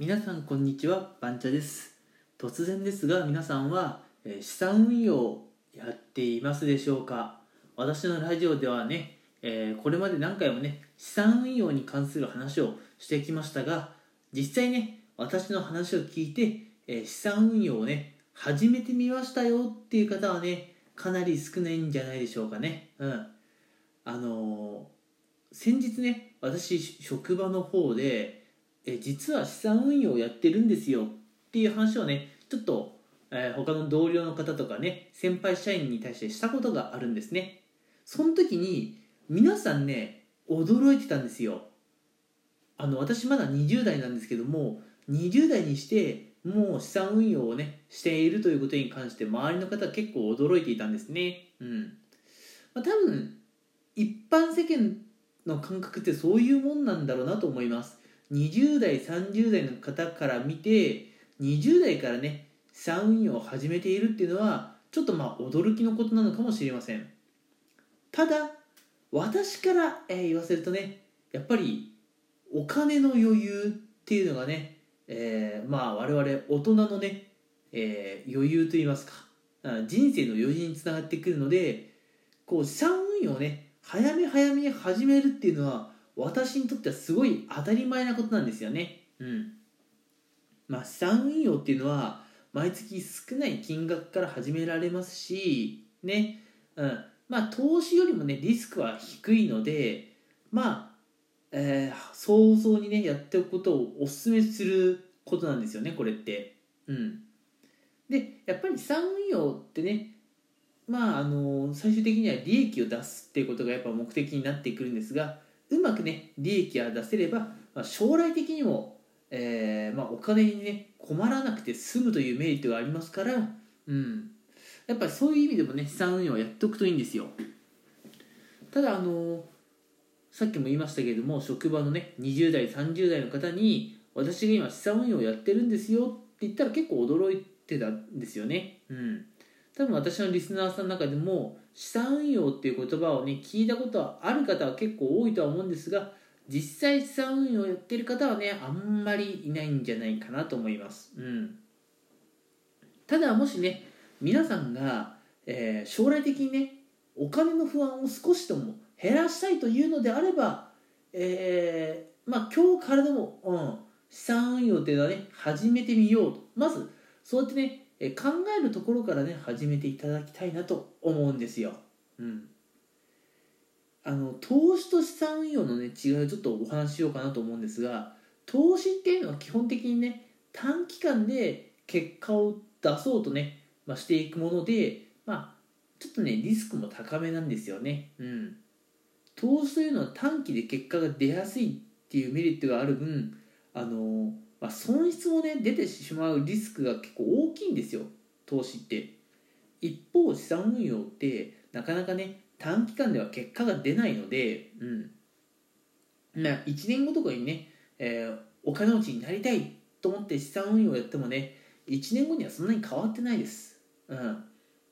皆さんこんにちはバンチャです。突然ですが皆さんは、資産運用やっていますでしょうか？私のラジオではね、えーこれまで何回もね資産運用に関する話をしてきましたが実際ね私の話を聞いて、えー資産運用をね始めてみましたよっていう方はねかなり少ないんじゃないでしょうかね。うん。あの先日ね私職場の方でえ実は資産運用をやってるんですよっていう話をねちょっと、えー他の同僚の方とかね先輩社員に対してしたことがあるんですね。その時に皆さんね驚いてたんですよ。あの私まだ20代なんですけども20代にしてもう資産運用をねしているということに関して周りの方は結構驚いていたんですね。うん、まあ、多分一般世間の感覚ってそういうもんなんだろうなと思います。20代30代の方から見て20代からね資産運用を始めているっていうのはちょっとまあ驚きのことなのかもしれません。ただ私から、え言わせるとねやっぱりお金の余裕っていうのがね、えーまあ我々大人のね、えー余裕といいますか人生の余裕につながってくるのでこう資産運用をね早め早めに始めるっていうのは私にとってはすごい当たり前なことなんですよね。うん。まあ資産運用っていうのは毎月少ない金額から始められますしね。うん。まあ投資よりもねリスクは低いのでまあ、えー早々にねやっておくことをお勧めすることなんですよねこれって。うん。でやっぱり資産運用ってねまああの最終的には利益を出すっていうことがやっぱ目的になってくるんですがうまくね利益が出せれば、まあ、将来的にも、えーまあ、お金にね困らなくて済むというメリットがありますから、うん、やっぱりそういう意味でもね資産運用をやっておくといいんですよ。ただあのさっきも言いましたけれども職場のね20代30代の方に私が今資産運用をやってるんですよって言ったら結構驚いてたんですよね。うん。多分私のリスナーさんの中でも資産運用っていう言葉をね聞いたことはある方は結構多いとは思うんですが実際資産運用をやってる方はねあんまりいないんじゃないかなと思います。うん。ただもしね皆さんが、えー将来的にねお金の不安を少しとも減らしたいというのであればえーまあ今日からでも、うん、資産運用っていうのはね始めてみようと。まずそうやってねえー考えるところからね始めていただきたいなと思うんですよ。うん、あの投資と資産運用のね違いをちょっとお話ししようかなと思うんですが投資っていうのは基本的にね短期間で結果を出そうとね、まあ、していくものでまあちょっとねリスクも高めなんですよね。うん、投資というのは短期で結果が出やすいっていうメリットがある分あのまあ、損失もね出てしまうリスクが結構大きいんですよ。投資って。一方資産運用ってなかなかね短期間では結果が出ないのでうん。まあ1年後とかにね、えーお金持ちになりたいと思って資産運用をやってもね1年後にはそんなに変わってないです。うん。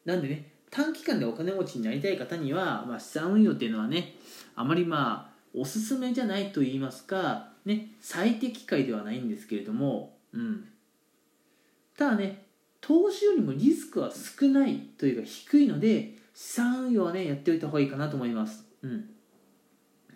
なんでね短期間でお金持ちになりたい方には、まあ、資産運用っていうのはねあまりまあおすすめじゃないと言いますかね、最適解ではないんですけれども、うん、ただね投資よりもリスクは少ないというか低いので資産運用はねやっておいた方がいいかなと思います、うん、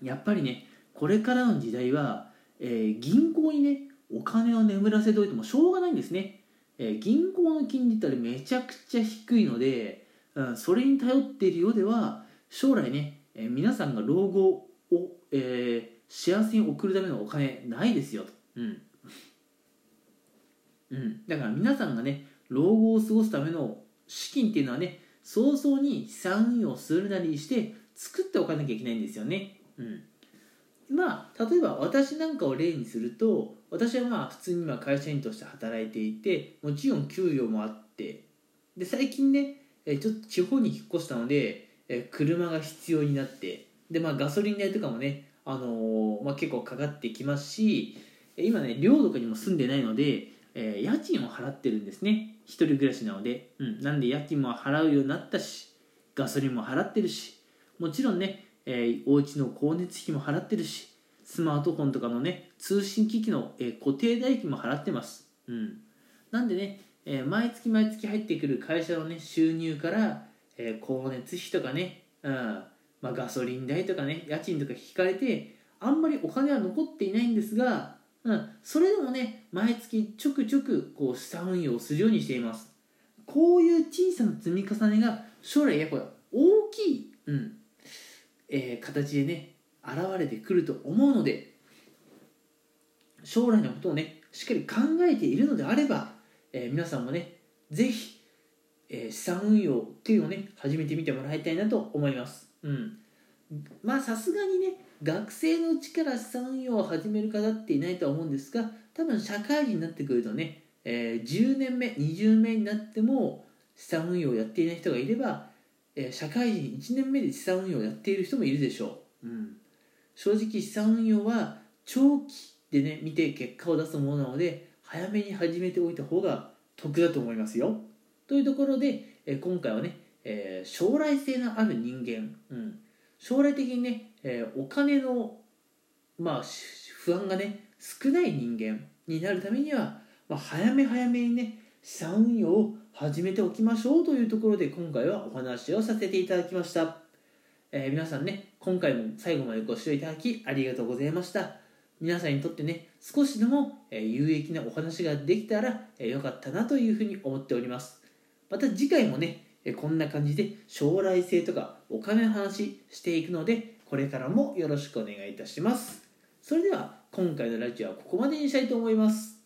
やっぱりねこれからの時代は、えー銀行にねお金を眠らせておいてもしょうがないんですね、えー銀行の金利ってめちゃくちゃ低いので、うん、それに頼っているようでは将来ね、えー皆さんが老後を、えー幸せに送るためのお金ないですよと、うん。うん、だから皆さんがね老後を過ごすための資金っていうのはね早々に資産運用するなりして作っておかなきゃいけないんですよね、うん、まあ例えば私なんかを例にすると私はまあ普通に今会社員として働いていてもちろん給与もあってで最近ねえちょっと地方に引っ越したのでえ車が必要になってでまあガソリン代とかもねあのまあ、結構かかってきますし今ね寮とかにも住んでないので、えー家賃を払ってるんですね。一人暮らしなので、うん、なんで家賃も払うようになったしガソリンも払ってるしもちろんね、えーお家の光熱費も払ってるしスマートフォンとかのね通信機器の、え固定代金も払ってます。うん。なんでね、え毎月毎月入ってくる会社のね収入から、え光熱費とかね、うん。まあ、ガソリン代とかね家賃とか引かれてあんまりお金は残っていないんですが、うん、それでもね毎月ちょくちょくこう資産運用をするようにしています。こういう小さな積み重ねが将来やっぱ大きい、うんえー、形でね現れてくると思うので将来のことをねしっかり考えているのであれば、えー、皆さんもねぜひ、えー、資産運用っていうのをね始めてみてもらいたいなと思います。うん。まあさすがにね学生のうちから資産運用を始める方っていないとは思うんですが多分社会人になってくるとね、えー、10年目20年目になっても資産運用をやっていない人がいれば、えー、社会人1年目で資産運用をやっている人もいるでしょう、うん、正直資産運用は長期でね見て結果を出すものなので早めに始めておいた方が得だと思いますよ。というところで、えー、今回はね、えー、将来性のある人間、うん、将来的にね、えー、お金の、まあ、不安がね少ない人間になるためには、まあ、早め早めにね資産運用を始めておきましょうというところで今回はお話をさせていただきました、えー、皆さんね今回も最後までご視聴いただきありがとうございました。皆さんにとってね少しでも、え有益なお話ができたら、えよかったなというふうに思っております。また次回もねこんな感じで将来性とかお金の話していくのでこれからもよろしくお願いいたします。それでは今回のラジオはここまでにしたいと思います。